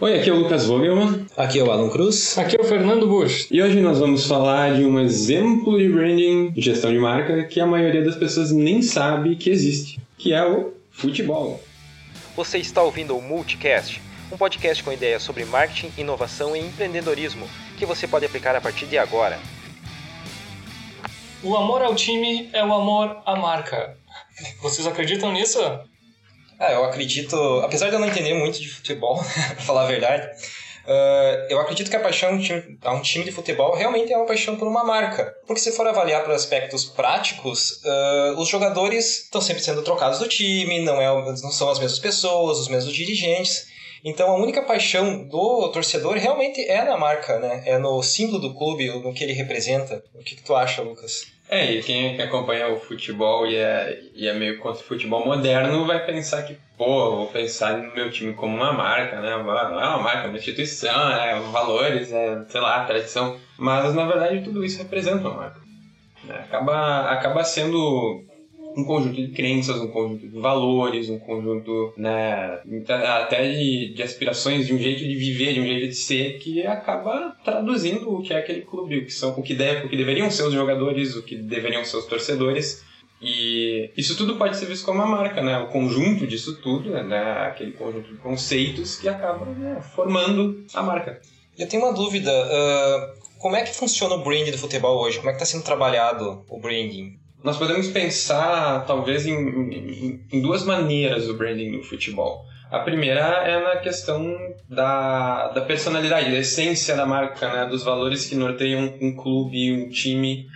Oi, aqui é o Lucas Vogelman. Aqui é o Alan Cruz. Aqui é o Fernando Bush. E hoje nós vamos falar de um exemplo de branding, de gestão de marca, que a maioria das pessoas nem sabe que existe, que é o futebol. Você está ouvindo o Multicast, um podcast com ideias sobre marketing, inovação e empreendedorismo, que você pode aplicar a partir de agora. O amor ao time é o amor à marca. Vocês acreditam nisso? Ah, eu acredito, apesar de eu não entender muito de futebol, pra falar a verdade, uh, eu acredito que a paixão a um time de futebol realmente é uma paixão por uma marca. Porque se for avaliar por aspectos práticos, uh, os jogadores estão sempre sendo trocados do time, não, é, não são as mesmas pessoas, os mesmos dirigentes. Então a única paixão do torcedor realmente é na marca, né? É no símbolo do clube, no que ele representa. O que, que tu acha, Lucas? É, e quem acompanha o futebol e é, e é meio contra o futebol moderno vai pensar que, pô, vou pensar no meu time como uma marca, né? Não é uma marca, é uma instituição, é valores, é, sei lá, tradição. Mas, na verdade, tudo isso representa uma marca. Né? Acaba, acaba sendo um conjunto de crenças, um conjunto de valores, um conjunto, né, até de, de aspirações, de um jeito de viver, de um jeito de ser, que acaba traduzindo o que é aquele clube, o que, são, o que, deve, o que deveriam ser os jogadores, o que deveriam ser os torcedores. E isso tudo pode ser visto como uma marca, né? O conjunto disso tudo, né? Aquele conjunto de conceitos que acaba né, formando a marca. Eu tenho uma dúvida. Uh, como é que funciona o branding do futebol hoje? Como é que está sendo trabalhado o branding? Nós podemos pensar, talvez, em, em, em, duas maneiras o branding no futebol. A primeira é na questão da, da personalidade, da essência da marca, né? dos valores que norteiam um clube, um time.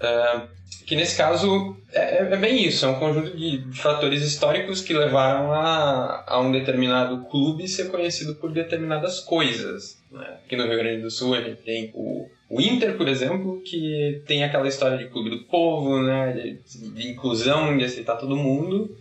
Uh, que nesse caso é, é, bem isso, é um conjunto de fatores históricos que levaram a, a um determinado clube ser conhecido por determinadas coisas. Né? Aqui no Rio Grande do Sul a gente tem o o Inter, por exemplo, que tem aquela história de clube do povo, né, de, de inclusão, de aceitar todo mundo,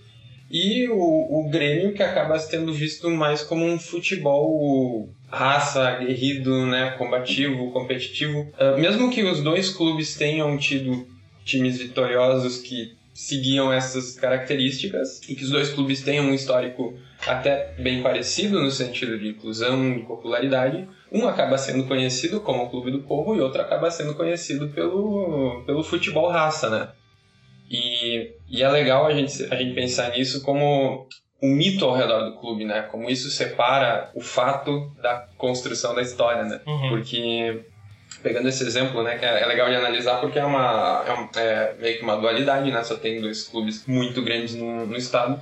e o, o Grêmio, que acaba sendo visto mais como um futebol raça, aguerrido, né, combativo, competitivo. Uh, mesmo que os dois clubes tenham tido times vitoriosos que seguiam essas características e que os dois clubes tenham um histórico até bem parecido no sentido de inclusão, de popularidade, um acaba sendo conhecido como o Clube do Povo e outro acaba sendo conhecido pelo, pelo futebol raça, né? E, e é legal a gente, a gente pensar nisso como um mito ao redor do clube, né? Como isso separa o fato da construção da história, né? Uhum. Porque pegando esse exemplo, né, que é, é legal de analisar porque é uma, é, é meio que uma dualidade, né? Só tem dois clubes muito grandes no, no estado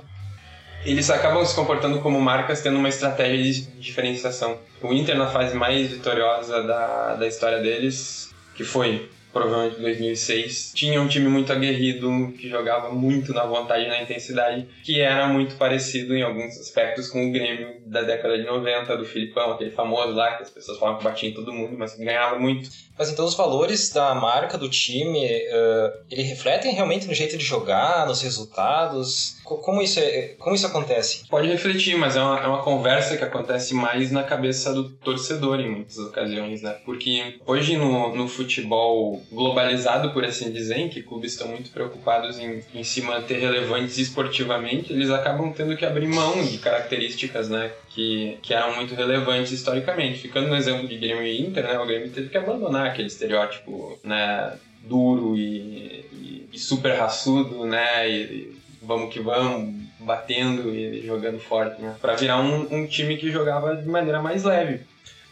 eles acabam se comportando como marcas tendo uma estratégia de diferenciação. O Inter, na fase mais vitoriosa da, da história deles, que foi provavelmente 2006, tinha um time muito aguerrido, que jogava muito na vontade e na intensidade, que era muito parecido em alguns aspectos com o Grêmio da década de 90, do Filipão, aquele famoso lá, que as pessoas falavam que batia em todo mundo, mas que ganhava muito. Mas então os valores da marca, do time, uh, ele refletem realmente no jeito de jogar, nos resultados? Como isso, é, como isso acontece? Pode refletir, mas é uma, é uma conversa que acontece mais na cabeça do torcedor em muitas ocasiões, né? Porque hoje no, no futebol globalizado, por assim dizer, em que clubes estão muito preocupados em, em se manter relevantes esportivamente, eles acabam tendo que abrir mão de características, né? Que, que eram muito relevantes historicamente. Ficando no exemplo de Grêmio e Inter, né? O Grêmio teve que abandonar aquele estereótipo, né? Duro e, e, e super raçudo, né? E, vamos que vamos, batendo e jogando forte, né? Para virar um, um time que jogava de maneira mais leve.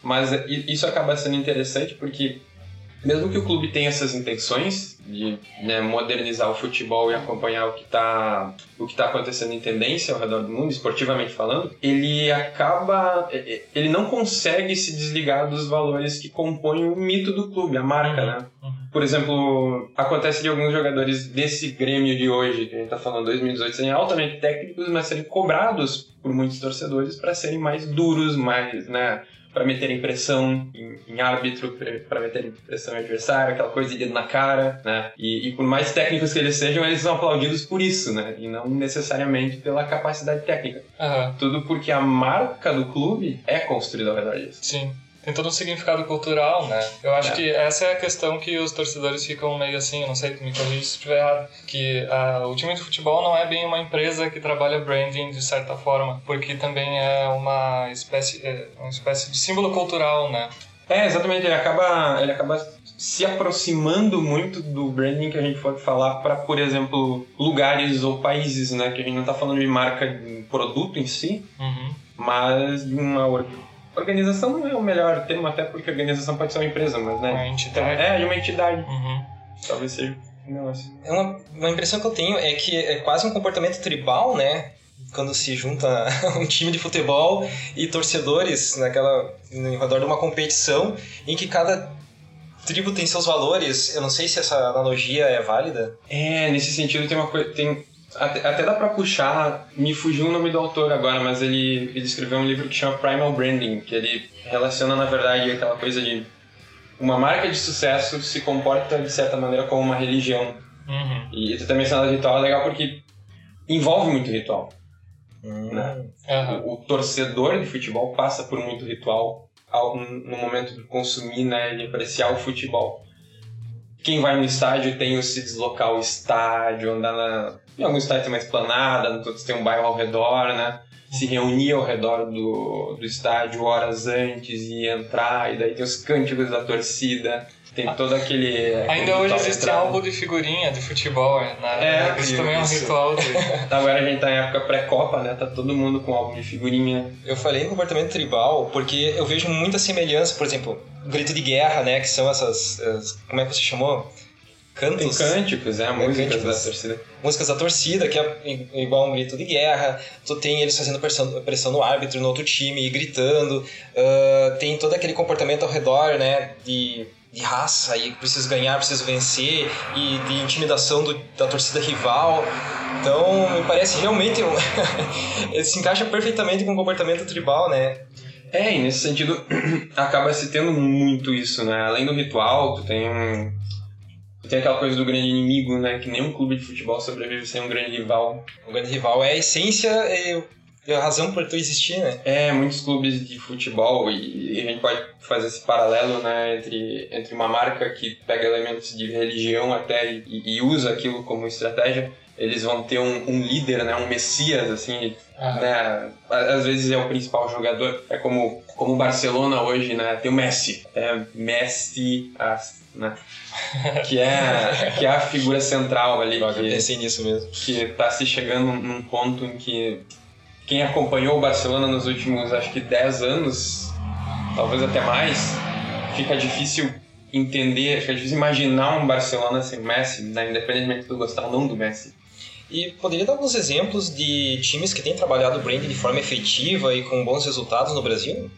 Mas isso acaba sendo interessante porque mesmo que o clube tenha essas intenções de né, modernizar o futebol e acompanhar o que está o que tá acontecendo em tendência ao redor do mundo, esportivamente falando, ele acaba ele não consegue se desligar dos valores que compõem o mito do clube, a marca, uhum. né? Uhum. Por exemplo, acontece de alguns jogadores desse Grêmio de hoje, que a gente está falando 2018, serem altamente técnicos, mas serem cobrados por muitos torcedores para serem mais duros, mais, né? Para meter pressão em, em árbitro, para meter pressão em adversário, aquela coisa de dedo na cara, né? E, e, por mais técnicos que eles sejam, eles são aplaudidos por isso, né? E não necessariamente pela capacidade técnica. Uhum. Tudo porque a marca do clube é construída ao redor disso. Sim. Tem todo um significado cultural, né? Eu acho É. que essa é a questão que os torcedores ficam meio assim, não sei, me corrija se estiver errado, que o time de futebol não é bem uma empresa que trabalha branding de certa forma, porque também é uma espécie, é uma espécie de símbolo cultural, né? É, exatamente, ele acaba, ele acaba se aproximando muito do branding que a gente pode falar para, por exemplo, lugares ou países, né? Que a gente não está falando de marca de produto em si, Uhum. mas de uma organização não é o melhor termo, até porque organização pode ser uma empresa, mas né? Uma entidade. É, de uma entidade. Uhum. Talvez seja um negócio. É uma, uma impressão que eu tenho é que é quase um comportamento tribal, né? Quando se junta um time de futebol e torcedores naquela, em redor de uma competição em que cada tribo tem seus valores. Eu não sei se essa analogia é válida. É, nesse sentido tem uma coisa. Tem, até, até dá pra puxar. Me fugiu o nome do autor agora, mas ele, ele escreveu um livro que chama Primal Branding, que ele relaciona, na verdade, aquela coisa de. Uma marca de sucesso se comporta, de certa maneira, como uma religião. Uhum. E tu também mencionado ritual é legal porque envolve muito ritual. Hum. Né? Aham. O, o torcedor de futebol passa por muito ritual ao- no momento de consumir, né, de apreciar o futebol. Quem vai no estádio tem o se deslocar ao estádio, andar na. Em alguns estádios tem uma esplanada, em outros tem um bairro ao redor, né? Se reunir ao redor do, do estádio horas antes e entrar, e daí tem os cânticos da torcida, tem todo aquele. Ainda hoje existe entrada. álbum de figurinha de futebol, né? É, isso também é um ritual de... Agora a gente tá em época pré-copa, né? Tá todo mundo com álbum de figurinha. Eu falei em comportamento tribal porque eu vejo muita semelhança, por exemplo, grito de guerra, né? Que são essas. as- como é que você chamou? Tem Cantos. cânticos, né? Músicas cânticos. da torcida. músicas da torcida, que é igual um grito de guerra. Tu tem eles fazendo pressão, pressão no árbitro, no outro time, e gritando. Ah, tem todo aquele comportamento ao redor, né? De, de raça, e preciso ganhar, preciso vencer, e de intimidação do- da torcida rival. Então, me parece realmente. um- se encaixa perfeitamente com o comportamento tribal, né? É, e nesse sentido, acaba se tendo muito isso, né? Além do ritual, tu tem um. Tu tem aquela coisa do grande inimigo, né? Que nenhum clube de futebol sobrevive sem um grande rival. O grande rival é a essência e a razão por tu existir, né? É, muitos clubes de futebol, e, e a gente pode fazer esse paralelo, né? Entre, entre uma marca que pega elementos de religião até e, e usa aquilo como estratégia. Eles vão ter um, um líder, né? Um messias, assim, Aham. né? Às vezes é o principal jogador. É como, como o Barcelona hoje, né? Tem o Messi. É Messi, as- né? Que é, que é a figura central ali. Eu Que, pensei nisso mesmo. que tá se chegando num ponto em que quem acompanhou o Barcelona nos últimos, acho que 10 anos, talvez até mais, fica difícil entender, fica difícil imaginar um Barcelona sem Messi, né? independentemente do gostar ou não do Messi. E poderia dar alguns exemplos de times que têm trabalhado o brand de forma efetiva e com bons resultados no Brasil?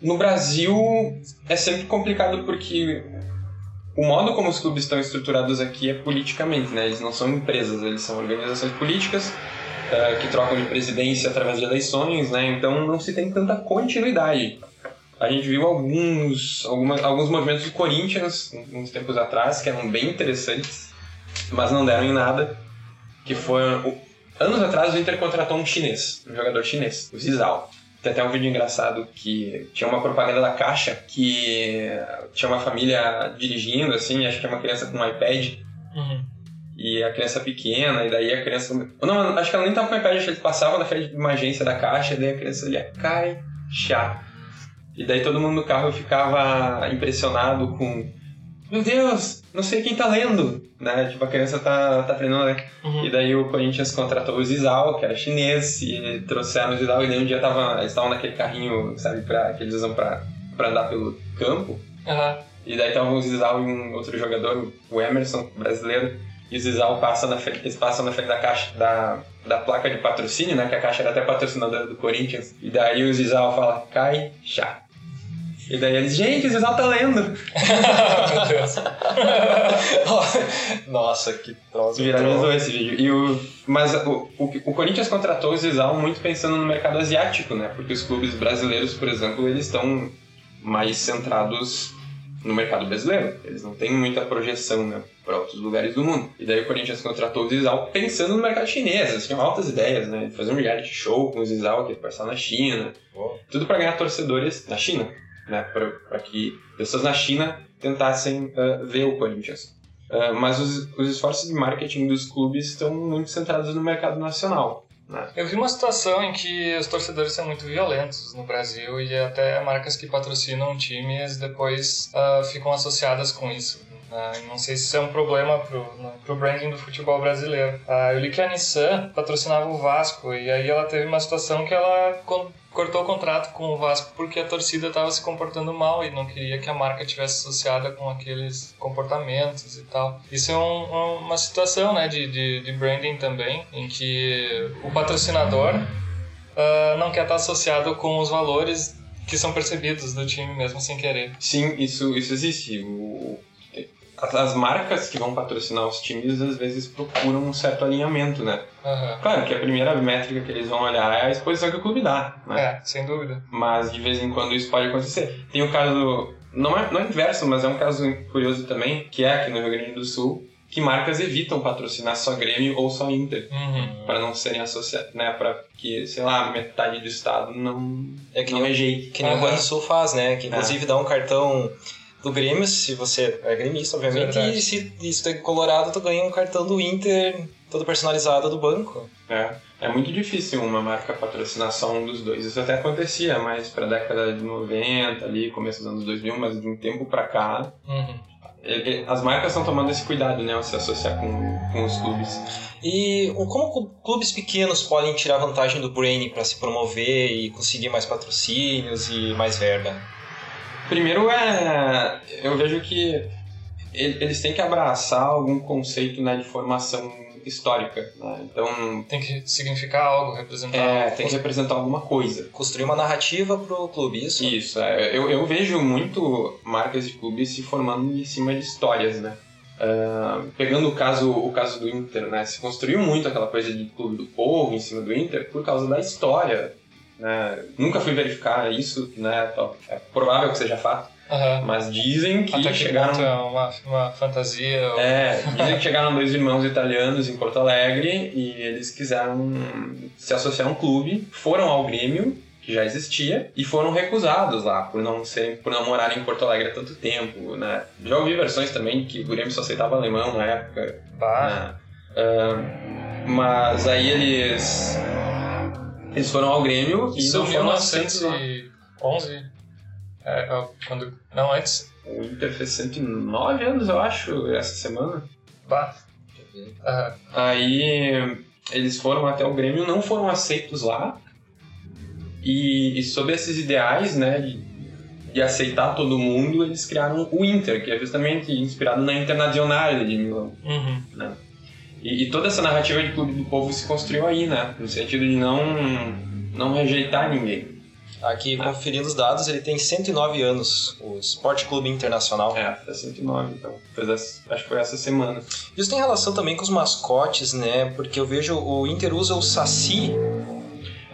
No Brasil é sempre complicado porque o modo como os clubes estão estruturados aqui é politicamente, né? Eles não são empresas, eles são organizações políticas eh, que trocam de presidência através de eleições, né? Então não se tem tanta continuidade. A gente viu alguns, alguma, alguns movimentos do Corinthians uns tempos atrás que eram bem interessantes, mas não deram em nada. Que foi anos atrás o Inter contratou um chinês, um jogador chinês, o Zizal. Tem até um vídeo engraçado que tinha uma propaganda da Caixa que tinha uma família dirigindo, assim, acho que é uma criança com um iPad Uhum. E a criança pequena, e daí a criança. Não, acho que ela nem tava com o iPad, acho que eles passavam na frente de uma agência da Caixa, e daí a criança lia Caixa. E daí todo mundo no carro ficava impressionado com. Meu Deus, não sei quem tá lendo, né? Tipo, a criança tá, tá a ler. Uhum. E daí o Corinthians contratou o Zizal, que era chinês, e trouxeram o Zizal, e daí um dia tava, eles estavam naquele carrinho, sabe, pra, que eles usam pra, pra andar pelo campo. Aham. E daí tava o Zizal e um outro jogador, o Emerson, brasileiro, e o Zizal passa na frente, eles passam na frente da caixa, da, da placa de patrocínio, né, que a caixa era até patrocinadora do Corinthians. E daí o Zizal fala, caixa. E daí eles, gente, o Zizal tá lendo. Meu Deus. Nossa, que troço. Viralizou esse vídeo. E o, mas o, o, o Corinthians contratou o Zizal muito pensando no mercado asiático, né? Porque os clubes brasileiros, por exemplo, eles estão mais centrados no mercado brasileiro. Eles não têm muita projeção, né? Para outros lugares do mundo. E daí o Corinthians contratou o Zizal pensando no mercado chinês. Eles tinham altas ideias, né? Fazer um reality show com o Zizal, que ia passar na China. Tudo para ganhar torcedores na China. né, para que pessoas na China tentassem uh, ver o Corinthians. Uh, mas os, os esforços de marketing dos clubes estão muito centrados no mercado nacional. Né? Eu vi uma situação em que os torcedores são muito violentos no Brasil e até marcas que patrocinam times depois uh, ficam associadas com isso. Uh, não sei se isso é um problema pro, no, pro branding do futebol brasileiro. Uh, eu li que a Nissan patrocinava o Vasco e aí ela teve uma situação que ela cortou o contrato com o Vasco porque a torcida estava se comportando mal e não queria que a marca tivesse associada com aqueles comportamentos e tal. Isso é um, uma situação né, de, de, de, branding também, em que o patrocinador uh, não quer estar associado com os valores que são percebidos do time mesmo sem querer. Sim, isso, isso existe. O, as marcas que vão patrocinar os times às vezes procuram um certo alinhamento, né? Uhum. Claro que a primeira métrica que eles vão olhar é a exposição que o clube dá, né? É, sem dúvida. Mas de vez em quando isso pode acontecer. Tem o caso, não é, não é inverso, mas é um caso curioso também, que é aqui no Rio Grande do Sul, que marcas evitam patrocinar só Grêmio ou só Inter, uhum. para não serem associados, né? Para que, sei lá, metade do estado não é que não nem, rejeite. Que nem uhum. o Banrisul faz, né? Que inclusive dá um cartão do Grêmio, se você é gremista, obviamente, Verdade. e se isso é colorado, tu ganha um cartão do Inter todo personalizado do banco. É, é muito difícil uma marca patrocinar só um dos dois. Isso até acontecia mais pra década de 90, ali, começo dos anos 2000, mas de um tempo pra cá, uhum. as marcas estão tomando esse cuidado, né, ao se associar com, com os clubes. E como clubes pequenos podem tirar vantagem do Brain para se promover e conseguir mais patrocínios e mais verba? Primeiro é. Eu vejo que eles têm que abraçar algum conceito né, de formação histórica. Né? Então. Tem que significar algo, representar É, algo. tem que representar alguma coisa. Construir uma narrativa pro clube, isso? Isso, é. eu, eu vejo muito marcas de clubes se formando em cima de histórias, né? Uh, pegando o caso, o caso do Inter, né? Se construiu muito aquela coisa de clube do povo em cima do Inter por causa da história né? Nunca fui verificar isso, né? É provável que seja fato. Uhum. Mas dizem que Até que chegaram. É uma, uma fantasia. Ou... É, dizem que chegaram dois irmãos italianos em Porto Alegre e eles quiseram se associar a um clube, foram ao Grêmio, que já existia, e foram recusados lá por não serem, por não morarem em Porto Alegre há tanto tempo, né? Já ouvi versões também que o Grêmio só aceitava alemão na época. Bah. Né? Uh, mas aí eles eles foram ao Grêmio e Isso não foram 1911? É, é, quando... Não, antes? O Inter fez 109 anos, eu acho, essa semana. Bah. Uhum. Aí eles foram até o Grêmio, não foram aceitos lá. E, e sob esses ideais, né, de, de, aceitar todo mundo, eles criaram o Inter, que é justamente inspirado na Internazionale de Milão. Uhum. Né? E, e, toda essa narrativa de clube do povo se construiu aí, né? No sentido de não, não rejeitar ninguém. Aqui, conferindo os dados, ele tem 109 anos, o Sport Clube Internacional. É, faz 109, então. Fez essa, acho que foi essa semana. Isso tem relação também com os mascotes, né? Porque eu vejo o Inter usa o Saci.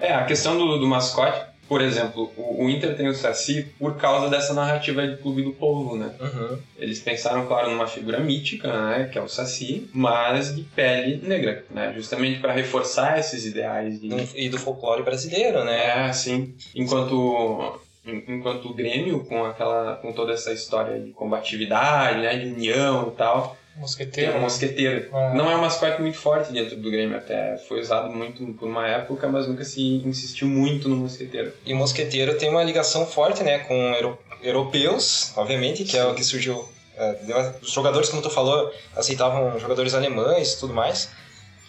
É, a questão do, do mascote por exemplo, o, Inter tem o Saci por causa dessa narrativa de clube do povo, né? Uhum. Eles pensaram, claro, numa figura mítica, né? Que é o Saci, mas de pele negra, né? Justamente para reforçar esses ideais. De... E do folclore brasileiro, né? É, sim. Enquanto enquanto o Grêmio com aquela com toda essa história de combatividade, né, de união e tal, Mosqueteiro. É um mosqueteiro. Ah. Não é um mascote muito forte dentro do Grêmio, até foi usado muito por uma época, mas nunca se insistiu muito no mosqueteiro. E o mosqueteiro tem uma ligação forte, né, com euro europeus, obviamente, que Sim. é o que surgiu. É, os jogadores, como tu falou, aceitavam jogadores alemães e tudo mais.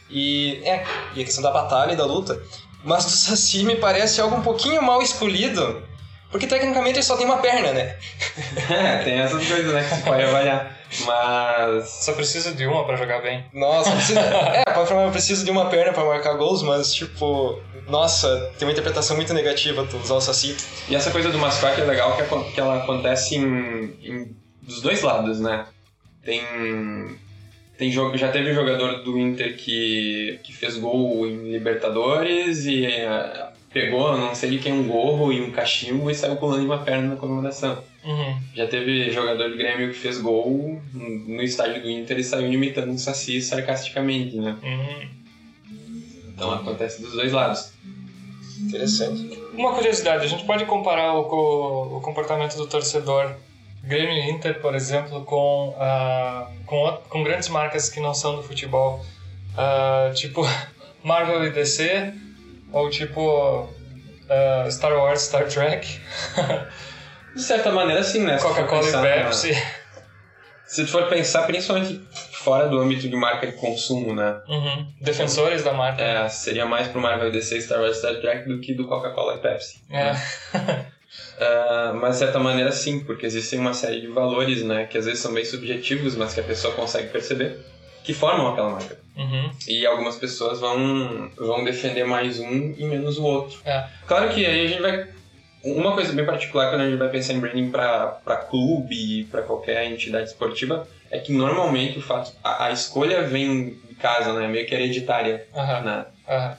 E, é, e a questão da batalha e da luta. Mas do Saci me parece algo um pouquinho mal escolhido, porque tecnicamente ele só tem uma perna, né? é, tem essas coisas, né, que você pode avaliar. Mas. Só precisa de uma para jogar bem. Nossa, precisa. é, pode falar, precisa de uma perna para marcar gols, mas tipo. Nossa, tem uma interpretação muito negativa tu usar o Saci. E essa coisa do mascote é legal que, que ela acontece em, em, dos dois lados, né? Tem. Tem jogo, já teve jogador do Inter que, que fez gol em Libertadores e uh, pegou, não sei de quem, um gorro e um cachimbo e saiu pulando em uma perna na comemoração. Uhum. Já teve jogador do Grêmio que fez gol no estádio do Inter e saiu imitando o Saci sarcasticamente, né? Uhum. Então acontece dos dois lados. Interessante. Uma curiosidade, a gente pode comparar o, o comportamento do torcedor Grêmio e Inter, por exemplo, com, ah, com, com grandes marcas que não são do futebol, Ah, tipo Marvel e DC, ou tipo ah, Star Wars, Star Trek, De certa maneira, sim, né? Coca-Cola e pensar- Pepsi. Se tu for pensar, principalmente fora do âmbito de marca de consumo, né? Uhum. Defensores da marca. É, seria mais pro Marvel DC, Star Wars, Star Trek do que do Coca-Cola e Pepsi. É. Ah, mas de certa maneira sim, porque existem uma série de valores, né, que às vezes são bem subjetivos, mas que a pessoa consegue perceber, que formam aquela marca. Uhum. E algumas pessoas vão, vão defender mais um e menos o outro. É. Claro que aí a gente vai. Uma coisa bem particular quando a gente vai pensar em branding para clube para qualquer entidade esportiva é que normalmente o fato. A, a escolha vem de casa, né? Meio que hereditária. Aham. Né?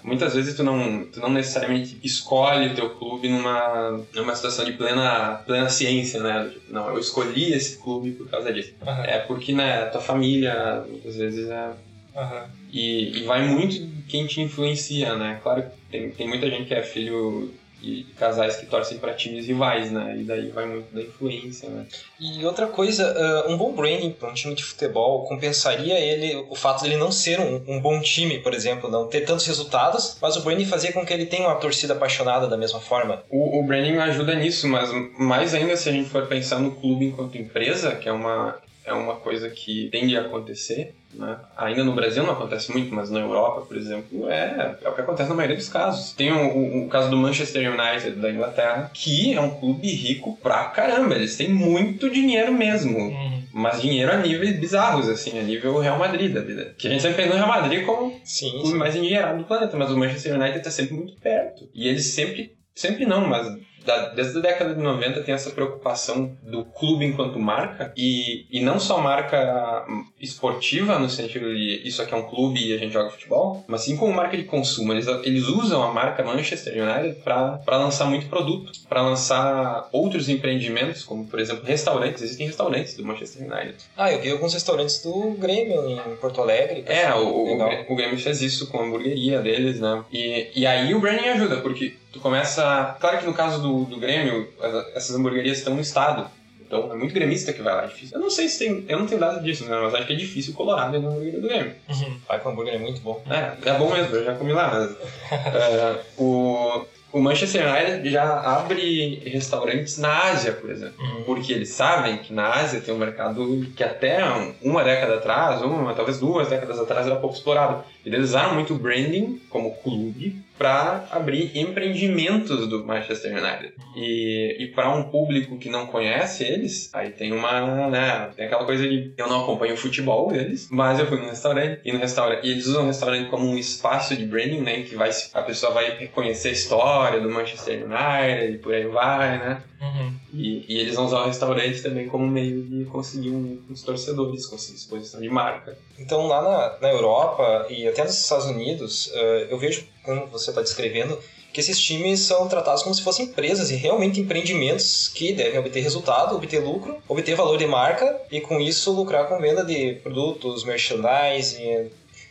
Muitas vezes tu não, tu não necessariamente escolhe o teu clube numa, numa situação de plena, plena ciência, né? Não, eu escolhi esse clube por causa disso. Aham. É porque, né, tua família, muitas vezes, é... Aham. E, e vai muito quem te influencia, né? Claro que tem, tem muita gente que é filho de casais que torcem para times rivais, né? E daí vai muito da influência, né? E outra coisa, ah, um bom branding para um time de futebol compensaria ele o fato de ele não ser um, um bom time, por exemplo, não ter tantos resultados, mas o branding fazia com que ele tenha uma torcida apaixonada da mesma forma. O, o branding ajuda nisso, mas mais ainda se a gente for pensar no clube enquanto empresa, que é uma, é uma coisa que tende a acontecer, né? Ainda no Brasil não acontece muito, mas na Europa, por exemplo, é, é o que acontece na maioria dos casos. Tem o, o- o caso do Manchester United da Inglaterra, que é um clube rico pra caramba, eles têm muito dinheiro mesmo. Uhum. Mas dinheiro a níveis bizarros, assim, a nível Real Madrid da vida. Que a gente sempre pensa no Real Madrid como o Sim, clube mais endinheirado do planeta, mas o Manchester United tá sempre muito perto. E eles sempre, sempre não, mas da- desde a década de 90 tem essa preocupação do clube enquanto marca, e, e não só marca esportiva, no sentido de isso aqui é um clube e a gente joga futebol, mas sim como marca de consumo. Eles, eles usam a marca Manchester United para lançar muito produto, para lançar outros empreendimentos, como por exemplo restaurantes. Existem restaurantes do Manchester United. Ah, eu vi alguns restaurantes do Grêmio em Porto Alegre. É, achei o, o Grêmio fez isso com a hamburgueria deles, né? E, e aí o branding ajuda, porque tu começa... Claro que no caso do, do Grêmio, as- essas hamburguerias estão no estado. Então é muito gremista que vai lá, é difícil. Eu não sei se tem... Eu não tenho dado disso, né? Mas acho que é difícil o Colorado na hamburgueria do Grêmio. Uhum. Ai, que o hambúrguer é muito bom. É, é bom mesmo, eu já comi lá, mas... é, o, o Manchester United já abre restaurantes na Ásia, por exemplo. Uhum. Porque eles sabem que na Ásia tem um mercado que até uma década atrás, uma, talvez duas décadas atrás, era pouco explorado. E eles usaram muito o branding como clube para abrir empreendimentos do Manchester United. E, e para um público que não conhece eles, aí tem uma, né, tem aquela coisa de eu não acompanho o futebol deles, mas eu fui no restaurante e no restaurante e eles usam o restaurante como um espaço de branding, né, que vai a pessoa vai reconhecer a história do Manchester United e por aí vai, né? Uhum. E, e eles vão usar o restaurante também como meio de conseguir um, uns torcedores, conseguir exposição de marca. Então, lá na, na Europa e até nos Estados Unidos, eh, eu vejo, como você está descrevendo, que esses times são tratados como se fossem empresas e realmente empreendimentos que devem obter resultado, obter lucro, obter valor de marca e com isso lucrar com venda de produtos, merchandising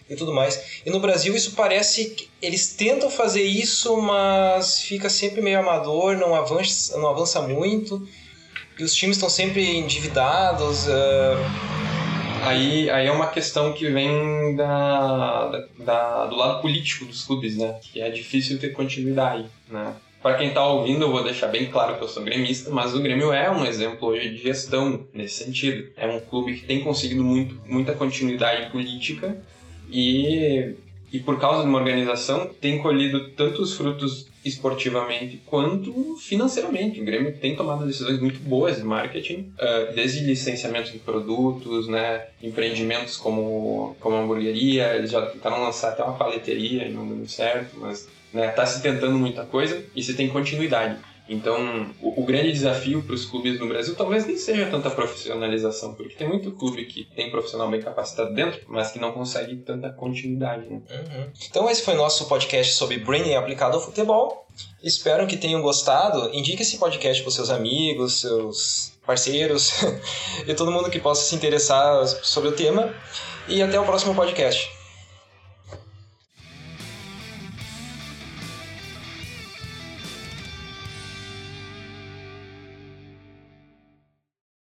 e tudo mais. E no Brasil isso parece que eles tentam fazer isso, mas fica sempre meio amador, não avança, não avança muito. E os times estão sempre endividados. eh, Aí, aí é uma questão que vem da, da- do lado político dos clubes, né? Que é difícil ter continuidade, né? Para quem tá ouvindo, eu vou deixar bem claro que eu sou gremista, mas o Grêmio é um exemplo hoje de gestão nesse sentido. É um clube que tem conseguido muito, muita continuidade política e, e por causa de uma organização tem colhido tanto os frutos esportivamente quanto financeiramente. O Grêmio tem tomado decisões muito boas de marketing, eh, desde licenciamento de produtos, né, empreendimentos como, como a hamburgueria, eles já tentaram lançar até uma paleteria e não deu certo, mas né, tá se tentando muita coisa e se tem continuidade. Então, o, o grande desafio para os clubes no Brasil talvez nem seja tanta profissionalização, porque tem muito clube que tem profissional bem capacitado dentro, mas que não consegue tanta continuidade. Né? Uhum. Então esse foi nosso podcast sobre branding aplicado ao futebol. Espero que tenham gostado. Indique esse podcast para seus amigos, seus parceiros e todo mundo que possa se interessar sobre o tema. E até o próximo podcast.